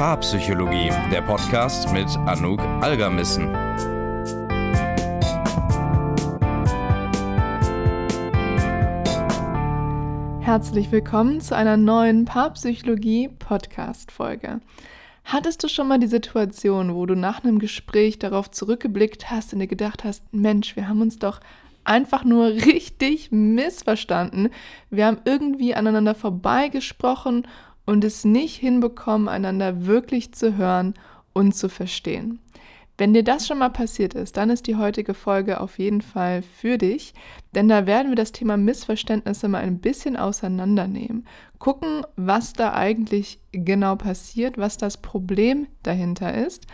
Paarpsychologie, der Podcast mit Anouk Algermissen. Herzlich willkommen zu einer neuen Paarpsychologie-Podcast-Folge. Hattest du schon mal die Situation, wo du nach einem Gespräch darauf zurückgeblickt hast und dir gedacht hast, Mensch, wir haben uns doch einfach nur richtig missverstanden. Wir haben irgendwie aneinander vorbeigesprochen und es nicht hinbekommen, einander wirklich zu hören und zu verstehen. Wenn dir das schon mal passiert ist, dann ist die heutige Folge auf jeden Fall für dich, denn da werden wir das Thema Missverständnisse mal ein bisschen auseinandernehmen. Gucken, was da eigentlich genau passiert, was das Problem dahinter ist,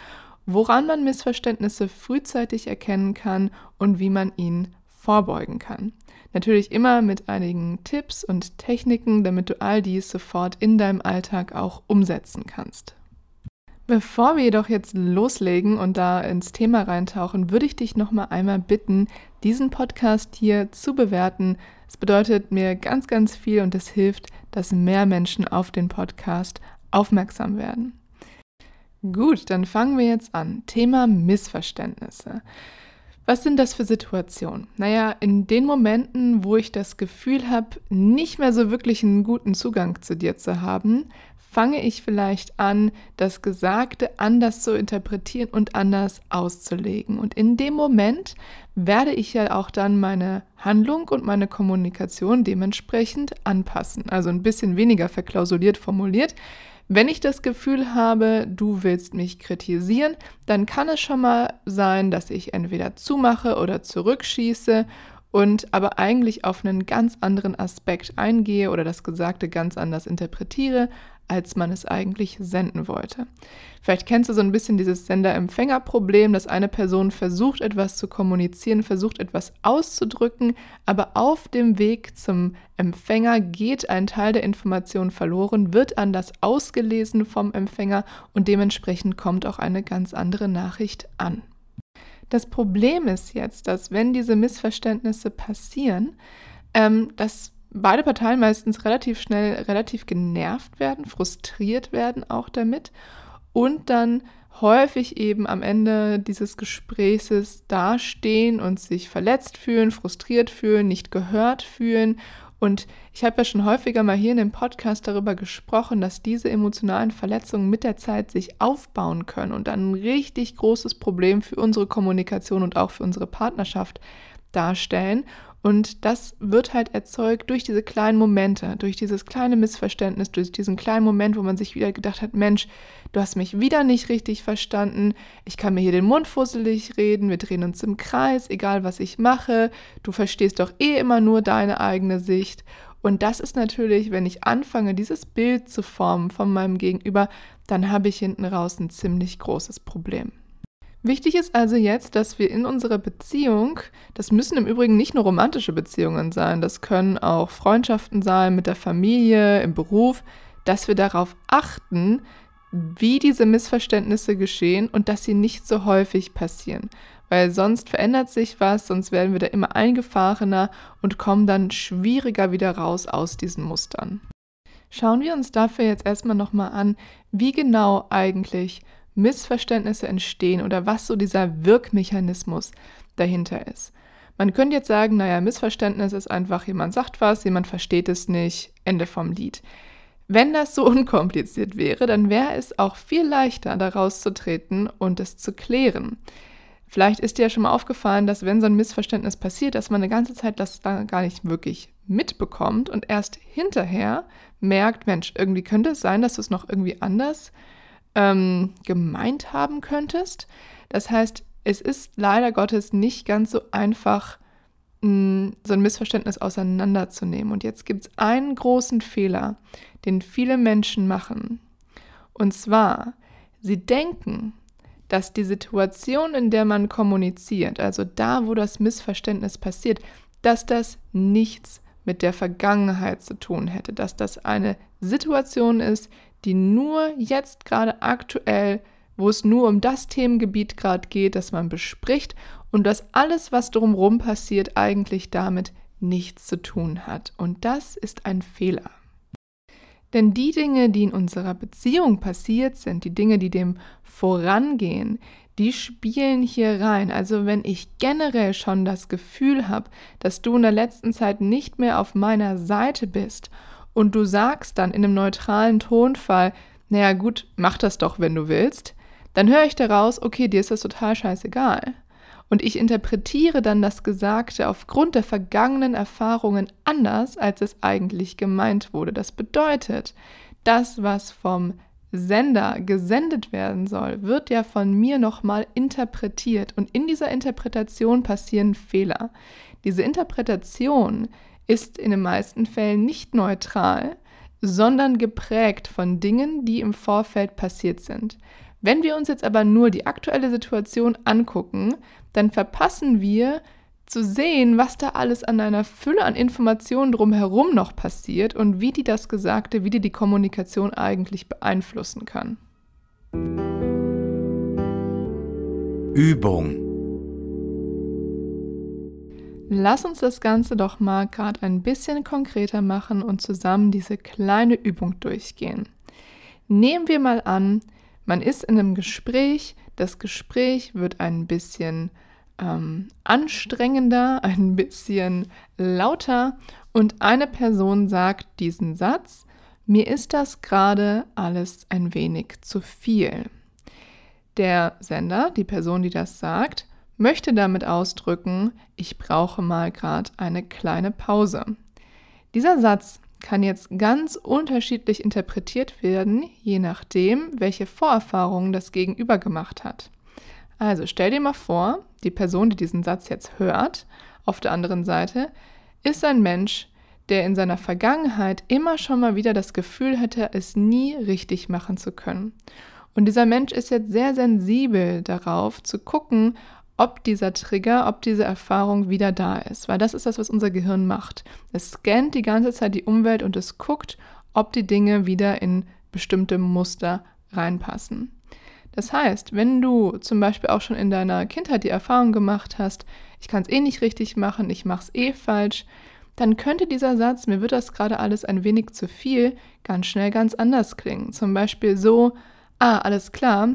woran man Missverständnisse frühzeitig erkennen kann und wie man ihnen vorbeugen kann. Natürlich immer mit einigen Tipps und Techniken, damit du all dies sofort in deinem Alltag auch umsetzen kannst. Bevor wir jedoch jetzt loslegen und da ins Thema reintauchen, würde ich dich noch mal einmal bitten, diesen Podcast hier zu bewerten. Es bedeutet mir ganz, ganz viel und es hilft, dass mehr Menschen auf den Podcast aufmerksam werden. Gut, dann fangen wir jetzt an. Thema Missverständnisse. Was sind das für Situationen? Naja, in den Momenten, wo ich das Gefühl habe, nicht mehr so wirklich einen guten Zugang zu dir zu haben, fange ich vielleicht an, das Gesagte anders zu interpretieren und anders auszulegen. Und in dem Moment werde ich ja auch dann meine Handlung und meine Kommunikation dementsprechend anpassen. Also ein bisschen weniger verklausuliert formuliert. Wenn ich das Gefühl habe, du willst mich kritisieren, dann kann es schon mal sein, dass ich entweder zumache oder zurückschieße und aber eigentlich auf einen ganz anderen Aspekt eingehe oder das Gesagte ganz anders interpretiere, als man es eigentlich senden wollte. Vielleicht kennst du so ein bisschen dieses Sender-Empfänger-Problem, dass eine Person versucht, etwas zu kommunizieren, versucht, etwas auszudrücken, aber auf dem Weg zum Empfänger geht ein Teil der Information verloren, wird anders ausgelesen vom Empfänger und dementsprechend kommt auch eine ganz andere Nachricht an. Das Problem ist jetzt, dass wenn diese Missverständnisse passieren, ähm, dass beide Parteien meistens relativ schnell relativ genervt werden, frustriert werden auch damit und dann häufig eben am Ende dieses Gesprächs dastehen und sich verletzt fühlen, frustriert fühlen, nicht gehört fühlen. Und ich habe ja schon häufiger mal hier in dem Podcast darüber gesprochen, dass diese emotionalen Verletzungen mit der Zeit sich aufbauen können und dann ein richtig großes Problem für unsere Kommunikation und auch für unsere Partnerschaft darstellen. Und das wird halt erzeugt durch diese kleinen Momente, durch dieses kleine Missverständnis, durch diesen kleinen Moment, wo man sich wieder gedacht hat, Mensch, du hast mich wieder nicht richtig verstanden, ich kann mir hier den Mund fusselig reden, wir drehen uns im Kreis, egal was ich mache, du verstehst doch eh immer nur deine eigene Sicht. Und das ist natürlich, wenn ich anfange, dieses Bild zu formen von meinem Gegenüber, dann habe ich hinten raus ein ziemlich großes Problem. Wichtig ist also jetzt, dass wir in unserer Beziehung, das müssen im Übrigen nicht nur romantische Beziehungen sein, das können auch Freundschaften sein mit der Familie, im Beruf, dass wir darauf achten, wie diese Missverständnisse geschehen und dass sie nicht so häufig passieren. Weil sonst verändert sich was, sonst werden wir da immer eingefahrener und kommen dann schwieriger wieder raus aus diesen Mustern. Schauen wir uns dafür jetzt erstmal nochmal an, wie genau eigentlich Missverständnisse entstehen oder was so dieser Wirkmechanismus dahinter ist. Man könnte jetzt sagen, naja, Missverständnis ist einfach, jemand sagt was, jemand versteht es nicht, Ende vom Lied. Wenn das so unkompliziert wäre, dann wäre es auch viel leichter, da rauszutreten und es zu klären. Vielleicht ist dir ja schon mal aufgefallen, dass wenn so ein Missverständnis passiert, dass man eine ganze Zeit das dann gar nicht wirklich mitbekommt und erst hinterher merkt, Mensch, irgendwie könnte es sein, dass du es noch irgendwie anders ähm, gemeint haben könntest. Das heißt, es ist leider Gottes nicht ganz so einfach, mh, mm, so ein Missverständnis auseinanderzunehmen. Und jetzt gibt es einen großen Fehler, den viele Menschen machen. Und zwar, sie denken, dass die Situation, in der man kommuniziert, also da, wo das Missverständnis passiert, dass das nichts mit der Vergangenheit zu tun hätte, dass das eine Situation ist, die nur jetzt gerade aktuell, wo es nur um das Themengebiet gerade geht, das man bespricht und dass alles, was drumherum passiert, eigentlich damit nichts zu tun hat. Und das ist ein Fehler. Denn die Dinge, die in unserer Beziehung passiert sind, die Dinge, die dem vorangehen, die spielen hier rein. Also wenn ich generell schon das Gefühl habe, dass du in der letzten Zeit nicht mehr auf meiner Seite bist und du sagst dann in einem neutralen Tonfall, naja gut, mach das doch, wenn du willst, dann höre ich daraus, okay, dir ist das total scheißegal. Und ich interpretiere dann das Gesagte aufgrund der vergangenen Erfahrungen anders, als es eigentlich gemeint wurde. Das bedeutet, das, was vom Sender gesendet werden soll, wird ja von mir nochmal interpretiert und in dieser Interpretation passieren Fehler. Diese Interpretation ist in den meisten Fällen nicht neutral, sondern geprägt von Dingen, die im Vorfeld passiert sind. Wenn wir uns jetzt aber nur die aktuelle Situation angucken, dann verpassen wir zu sehen, was da alles an einer Fülle an Informationen drumherum noch passiert und wie die das Gesagte, wie die die Kommunikation eigentlich beeinflussen kann. Übung. Lass uns das Ganze doch mal gerade ein bisschen konkreter machen und zusammen diese kleine Übung durchgehen. Nehmen wir mal an, man ist in einem Gespräch, das Gespräch wird ein bisschen ähm, anstrengender, ein bisschen lauter und eine Person sagt diesen Satz, mir ist das gerade alles ein wenig zu viel. Der Sender, die Person, die das sagt, möchte damit ausdrücken, ich brauche mal gerade eine kleine Pause. Dieser Satz kann jetzt ganz unterschiedlich interpretiert werden, je nachdem, welche Vorerfahrungen das Gegenüber gemacht hat. Also stell dir mal vor, die Person, die diesen Satz jetzt hört, auf der anderen Seite, ist ein Mensch, der in seiner Vergangenheit immer schon mal wieder das Gefühl hatte, es nie richtig machen zu können. Und dieser Mensch ist jetzt sehr sensibel darauf zu gucken, ob dieser Trigger, ob diese Erfahrung wieder da ist. Weil das ist das, was unser Gehirn macht. Es scannt die ganze Zeit die Umwelt und es guckt, ob die Dinge wieder in bestimmte Muster reinpassen. Das heißt, wenn du zum Beispiel auch schon in deiner Kindheit die Erfahrung gemacht hast, ich kann es eh nicht richtig machen, ich mache es eh falsch, dann könnte dieser Satz, mir wird das gerade alles ein wenig zu viel, ganz schnell ganz anders klingen. Zum Beispiel so, ah, alles klar,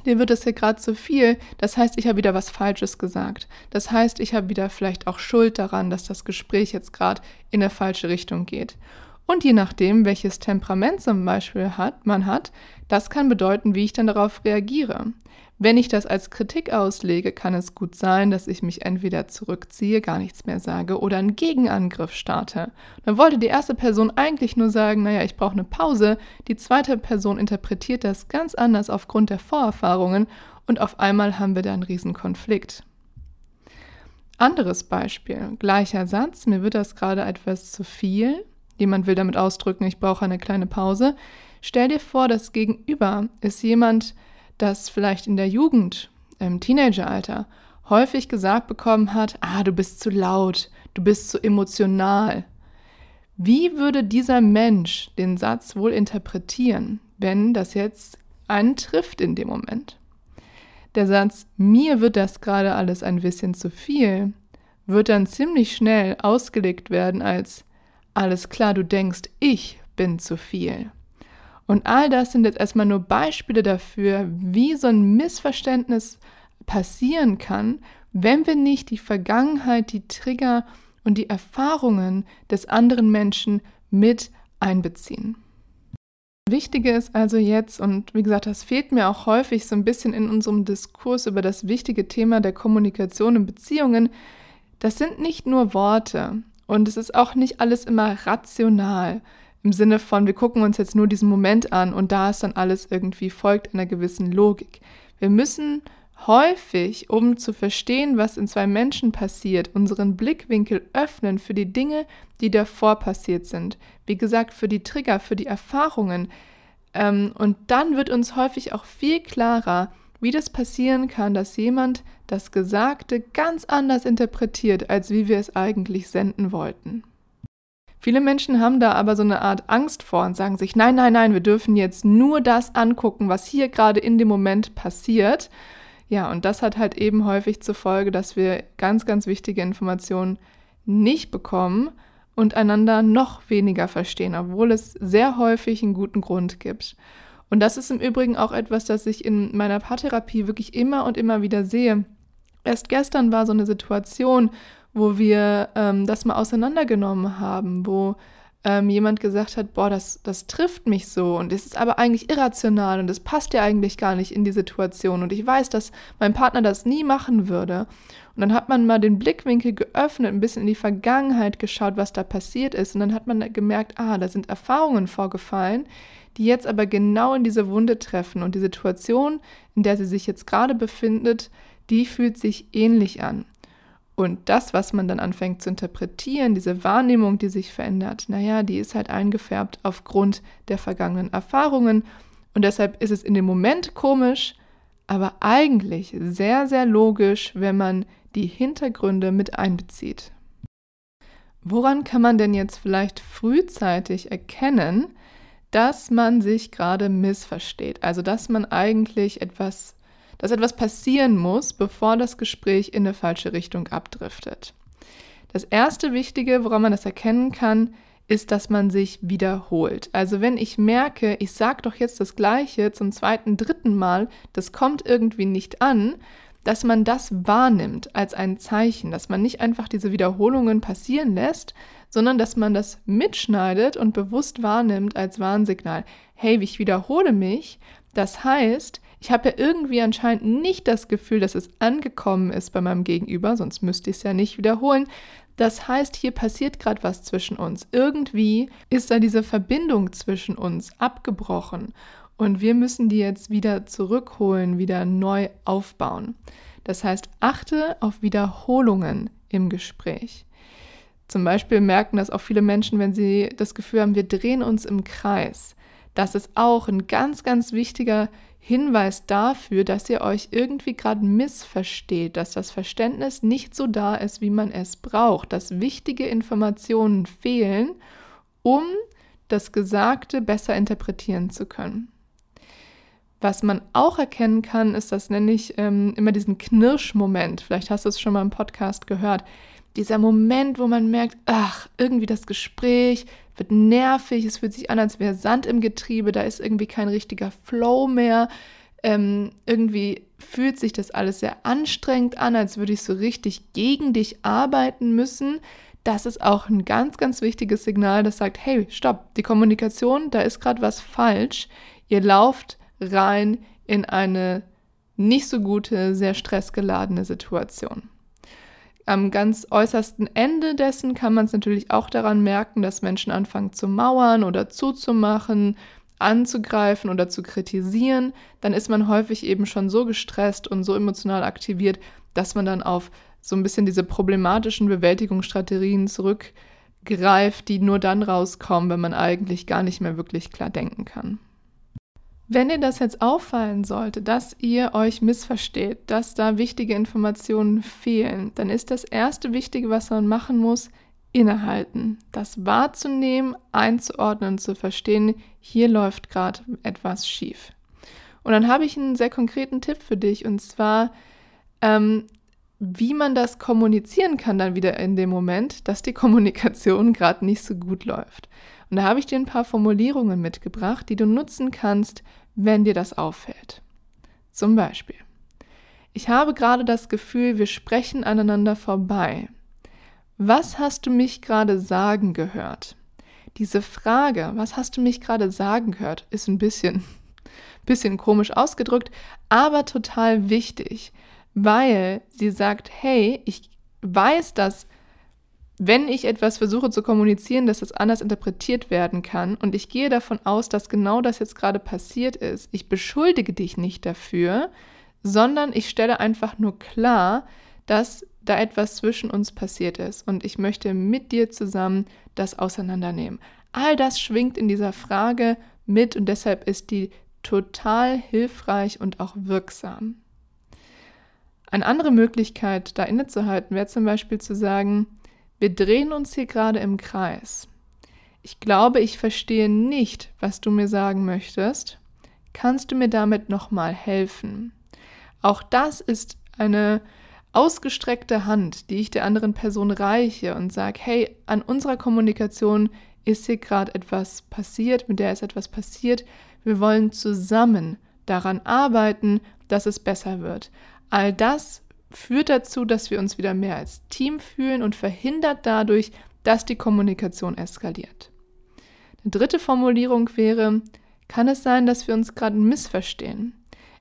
dir wird es hier gerade zu viel, das heißt, ich habe wieder was Falsches gesagt. Das heißt, ich habe wieder vielleicht auch Schuld daran, dass das Gespräch jetzt gerade in eine falsche Richtung geht. Und je nachdem, welches Temperament zum Beispiel hat, man hat, das kann bedeuten, wie ich dann darauf reagiere. Wenn ich das als Kritik auslege, kann es gut sein, dass ich mich entweder zurückziehe, gar nichts mehr sage oder einen Gegenangriff starte. Dann wollte die erste Person eigentlich nur sagen, naja, ich brauche eine Pause. Die zweite Person interpretiert das ganz anders aufgrund der Vorerfahrungen und auf einmal haben wir da einen riesen Konflikt. Anderes Beispiel, gleicher Satz, mir wird das gerade etwas zu viel. Jemand will damit ausdrücken, ich brauche eine kleine Pause. Stell dir vor, das Gegenüber ist jemand, das vielleicht in der Jugend, im Teenageralter, häufig gesagt bekommen hat, ah, du bist zu laut, du bist zu emotional. Wie würde dieser Mensch den Satz wohl interpretieren, wenn das jetzt einen trifft in dem Moment? Der Satz, mir wird das gerade alles ein bisschen zu viel, wird dann ziemlich schnell ausgelegt werden als, alles klar, du denkst, ich bin zu viel. Und all das sind jetzt erstmal nur Beispiele dafür, wie so ein Missverständnis passieren kann, wenn wir nicht die Vergangenheit, die Trigger und die Erfahrungen des anderen Menschen mit einbeziehen. Wichtige ist also jetzt, und wie gesagt, das fehlt mir auch häufig so ein bisschen in unserem Diskurs über das wichtige Thema der Kommunikation in Beziehungen, das sind nicht nur Worte. Und es ist auch nicht alles immer rational im Sinne von, wir gucken uns jetzt nur diesen Moment an und da ist dann alles irgendwie folgt einer gewissen Logik. Wir müssen häufig, um zu verstehen, was in zwei Menschen passiert, unseren Blickwinkel öffnen für die Dinge, die davor passiert sind. Wie gesagt, für die Trigger, für die Erfahrungen. Ähm, und dann wird uns häufig auch viel klarer, wie das passieren kann, dass jemand das Gesagte ganz anders interpretiert, als wie wir es eigentlich senden wollten. Viele Menschen haben da aber so eine Art Angst vor und sagen sich, nein, nein, nein, wir dürfen jetzt nur das angucken, was hier gerade in dem Moment passiert. Ja, und das hat halt eben häufig zur Folge, dass wir ganz, ganz wichtige Informationen nicht bekommen und einander noch weniger verstehen, obwohl es sehr häufig einen guten Grund gibt. Und das ist im Übrigen auch etwas, das ich in meiner Paartherapie wirklich immer und immer wieder sehe. Erst gestern war so eine Situation, wo wir ähm, das mal auseinandergenommen haben, wo ähm, jemand gesagt hat, boah, das, das trifft mich so und es ist aber eigentlich irrational und es passt ja eigentlich gar nicht in die Situation und ich weiß, dass mein Partner das nie machen würde. Und dann hat man mal den Blickwinkel geöffnet, ein bisschen in die Vergangenheit geschaut, was da passiert ist und dann hat man gemerkt, ah, da sind Erfahrungen vorgefallen, die jetzt aber genau in diese Wunde treffen und die Situation, in der sie sich jetzt gerade befindet, die fühlt sich ähnlich an. Und das, was man dann anfängt zu interpretieren, diese Wahrnehmung, die sich verändert, naja, die ist halt eingefärbt aufgrund der vergangenen Erfahrungen. Und deshalb ist es in dem Moment komisch, aber eigentlich sehr, sehr logisch, wenn man die Hintergründe mit einbezieht. Woran kann man denn jetzt vielleicht frühzeitig erkennen, dass man sich gerade missversteht? Also, dass man eigentlich etwas dass etwas passieren muss, bevor das Gespräch in eine falsche Richtung abdriftet. Das erste Wichtige, woran man das erkennen kann, ist, dass man sich wiederholt. Also wenn ich merke, ich sage doch jetzt das Gleiche zum zweiten, dritten Mal, das kommt irgendwie nicht an, dass man das wahrnimmt als ein Zeichen, dass man nicht einfach diese Wiederholungen passieren lässt, sondern dass man das mitschneidet und bewusst wahrnimmt als Warnsignal. Hey, ich wiederhole mich. Das heißt, ich habe ja irgendwie anscheinend nicht das Gefühl, dass es angekommen ist bei meinem Gegenüber, sonst müsste ich es ja nicht wiederholen. Das heißt, hier passiert gerade was zwischen uns. Irgendwie ist da diese Verbindung zwischen uns abgebrochen und wir müssen die jetzt wieder zurückholen, wieder neu aufbauen. Das heißt, achte auf Wiederholungen im Gespräch. Zum Beispiel merken das auch viele Menschen, wenn sie das Gefühl haben, wir drehen uns im Kreis. Das ist auch ein ganz, ganz wichtiger Hinweis dafür, dass ihr euch irgendwie gerade missversteht, dass das Verständnis nicht so da ist, wie man es braucht, dass wichtige Informationen fehlen, um das Gesagte besser interpretieren zu können. Was man auch erkennen kann, ist, das nenne ich ähm, immer diesen Knirschmoment. Vielleicht hast du es schon mal im Podcast gehört. Dieser Moment, wo man merkt, ach, irgendwie das Gespräch wird nervig, es fühlt sich an, als wäre Sand im Getriebe, da ist irgendwie kein richtiger Flow mehr. Ähm, irgendwie fühlt sich das alles sehr anstrengend an, als würde ich so richtig gegen dich arbeiten müssen. Das ist auch ein ganz, ganz wichtiges Signal, das sagt, hey, stopp, die Kommunikation, da ist gerade was falsch. Ihr lauft rein in eine nicht so gute, sehr stressgeladene Situation. Am ganz äußersten Ende dessen kann man es natürlich auch daran merken, dass Menschen anfangen zu mauern oder zuzumachen, anzugreifen oder zu kritisieren. Dann ist man häufig eben schon so gestresst und so emotional aktiviert, dass man dann auf so ein bisschen diese problematischen Bewältigungsstrategien zurückgreift, die nur dann rauskommen, wenn man eigentlich gar nicht mehr wirklich klar denken kann. Wenn dir das jetzt auffallen sollte, dass ihr euch missversteht, dass da wichtige Informationen fehlen, dann ist das erste Wichtige, was man machen muss, innehalten, das wahrzunehmen, einzuordnen zu verstehen, hier läuft gerade etwas schief. Und dann habe ich einen sehr konkreten Tipp für dich und zwar, ähm, wie man das kommunizieren kann dann wieder in dem Moment, dass die Kommunikation gerade nicht so gut läuft. Und da habe ich dir ein paar Formulierungen mitgebracht, die du nutzen kannst, wenn dir das auffällt. Zum Beispiel, ich habe gerade das Gefühl, wir sprechen aneinander vorbei. Was hast du mich gerade sagen gehört? Diese Frage, was hast du mich gerade sagen gehört, ist ein bisschen, bisschen komisch ausgedrückt, aber total wichtig, weil sie sagt, hey, ich weiß, dass wenn ich etwas versuche zu kommunizieren, dass es anders interpretiert werden kann und ich gehe davon aus, dass genau das jetzt gerade passiert ist, ich beschuldige dich nicht dafür, sondern ich stelle einfach nur klar, dass da etwas zwischen uns passiert ist und ich möchte mit dir zusammen das auseinandernehmen. All das schwingt in dieser Frage mit und deshalb ist die total hilfreich und auch wirksam. Eine andere Möglichkeit, da innezuhalten, wäre zum Beispiel zu sagen, wir drehen uns hier gerade im Kreis. Ich glaube, ich verstehe nicht, was du mir sagen möchtest. Kannst du mir damit nochmal helfen? Auch das ist eine ausgestreckte Hand, die ich der anderen Person reiche und sage, hey, an unserer Kommunikation ist hier gerade etwas passiert, mit der ist etwas passiert. Wir wollen zusammen daran arbeiten, dass es besser wird. All das führt dazu, dass wir uns wieder mehr als Team fühlen und verhindert dadurch, dass die Kommunikation eskaliert. Eine dritte Formulierung wäre, kann es sein, dass wir uns gerade missverstehen?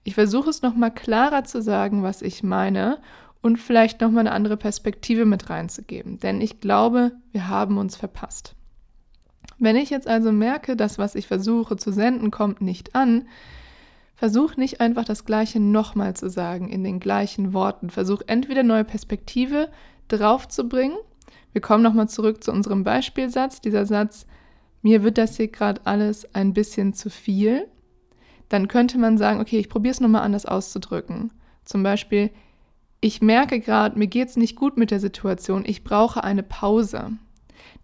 Ich versuche es nochmal klarer zu sagen, was ich meine und vielleicht nochmal eine andere Perspektive mit reinzugeben, denn ich glaube, wir haben uns verpasst. Wenn ich jetzt also merke, dass was ich versuche zu senden, kommt nicht an, versuch nicht einfach das Gleiche nochmal zu sagen in den gleichen Worten. Versuch entweder neue Perspektive draufzubringen. Wir kommen nochmal zurück zu unserem Beispielsatz. Dieser Satz, mir wird das hier gerade alles ein bisschen zu viel. Dann könnte man sagen, okay, ich probiere es nochmal anders auszudrücken. Zum Beispiel, ich merke gerade, mir geht es nicht gut mit der Situation, ich brauche eine Pause.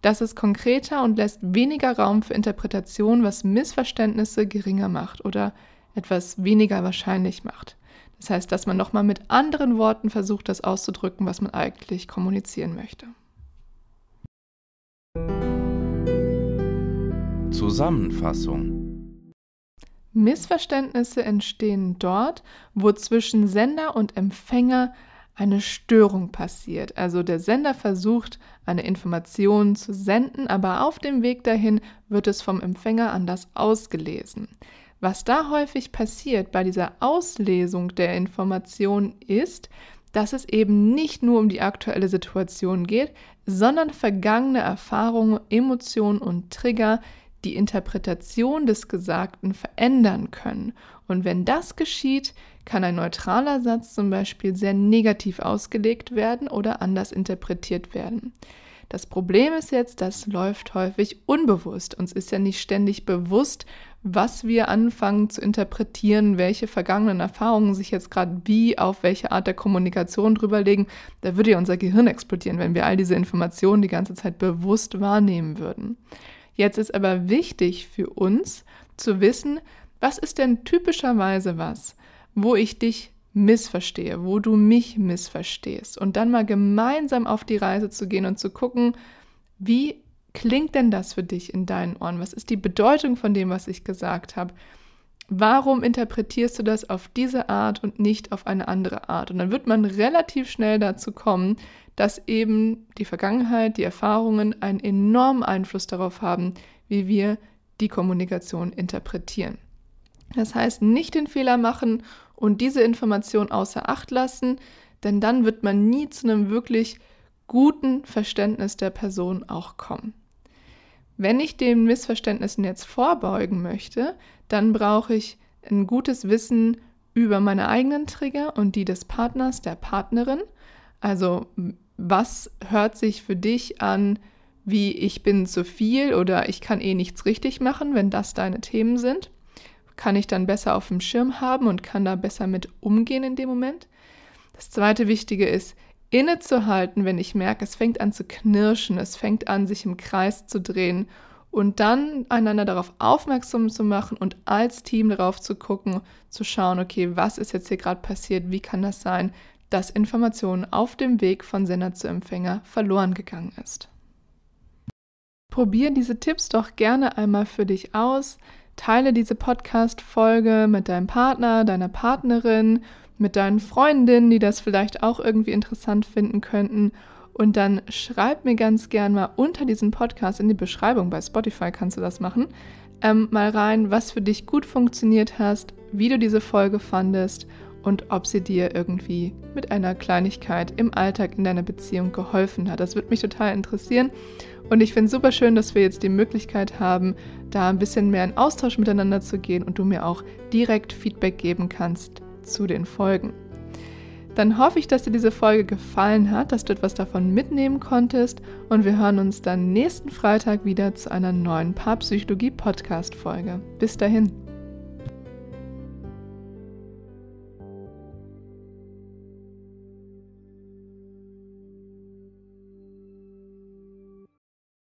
Das ist konkreter und lässt weniger Raum für Interpretation, was Missverständnisse geringer macht oder etwas weniger wahrscheinlich macht. Das heißt, dass man nochmal mit anderen Worten versucht, das auszudrücken, was man eigentlich kommunizieren möchte. Zusammenfassung Missverständnisse entstehen dort, wo zwischen Sender und Empfänger eine Störung passiert. Also der Sender versucht, eine Information zu senden, aber auf dem Weg dahin wird es vom Empfänger anders ausgelesen. Was da häufig passiert bei dieser Auslesung der Information ist, dass es eben nicht nur um die aktuelle Situation geht, sondern vergangene Erfahrungen, Emotionen und Trigger, die Interpretation des Gesagten verändern können. Und wenn das geschieht, kann ein neutraler Satz zum Beispiel sehr negativ ausgelegt werden oder anders interpretiert werden. Das Problem ist jetzt, das läuft häufig unbewusst. Uns ist ja nicht ständig bewusst, was wir anfangen zu interpretieren, welche vergangenen Erfahrungen sich jetzt gerade wie auf welche Art der Kommunikation drüberlegen. Da würde ja unser Gehirn explodieren, wenn wir all diese Informationen die ganze Zeit bewusst wahrnehmen würden. Jetzt ist aber wichtig für uns zu wissen, was ist denn typischerweise was, wo ich dich missverstehe, wo du mich missverstehst und dann mal gemeinsam auf die Reise zu gehen und zu gucken, wie klingt denn das für dich in deinen Ohren? Was ist die Bedeutung von dem, was ich gesagt habe? Warum interpretierst du das auf diese Art und nicht auf eine andere Art? Und dann wird man relativ schnell dazu kommen, dass eben die Vergangenheit, die Erfahrungen einen enormen Einfluss darauf haben, wie wir die Kommunikation interpretieren. Das heißt, nicht den Fehler machen und diese Information außer Acht lassen, denn dann wird man nie zu einem wirklich guten Verständnis der Person auch kommen. Wenn ich den Missverständnissen jetzt vorbeugen möchte, dann brauche ich ein gutes Wissen über meine eigenen Trigger und die des Partners, der Partnerin. Also was hört sich für dich an, wie ich bin zu viel oder ich kann eh nichts richtig machen, wenn das deine Themen sind? Kann ich dann besser auf dem Schirm haben und kann da besser mit umgehen in dem Moment? Das zweite Wichtige ist, innezuhalten, wenn ich merke, es fängt an zu knirschen, es fängt an, sich im Kreis zu drehen und dann einander darauf aufmerksam zu machen und als Team darauf zu gucken, zu schauen, okay, was ist jetzt hier gerade passiert, wie kann das sein, dass Information auf dem Weg von Sender zu Empfänger verloren gegangen ist. Probier diese Tipps doch gerne einmal für dich aus. Teile diese Podcast-Folge mit deinem Partner, deiner Partnerin, mit deinen Freundinnen, die das vielleicht auch irgendwie interessant finden könnten. Und dann schreib mir ganz gern mal unter diesem Podcast in die Beschreibung, bei Spotify kannst du das machen, ähm, mal rein, was für dich gut funktioniert hast, wie du diese Folge fandest und ob sie dir irgendwie mit einer Kleinigkeit im Alltag in deiner Beziehung geholfen hat. Das würde mich total interessieren. Und ich finde es super schön, dass wir jetzt die Möglichkeit haben, da ein bisschen mehr in Austausch miteinander zu gehen und du mir auch direkt Feedback geben kannst zu den Folgen. Dann hoffe ich, dass dir diese Folge gefallen hat, dass du etwas davon mitnehmen konntest und wir hören uns dann nächsten Freitag wieder zu einer neuen Paarpsychologie-Podcast-Folge. Bis dahin.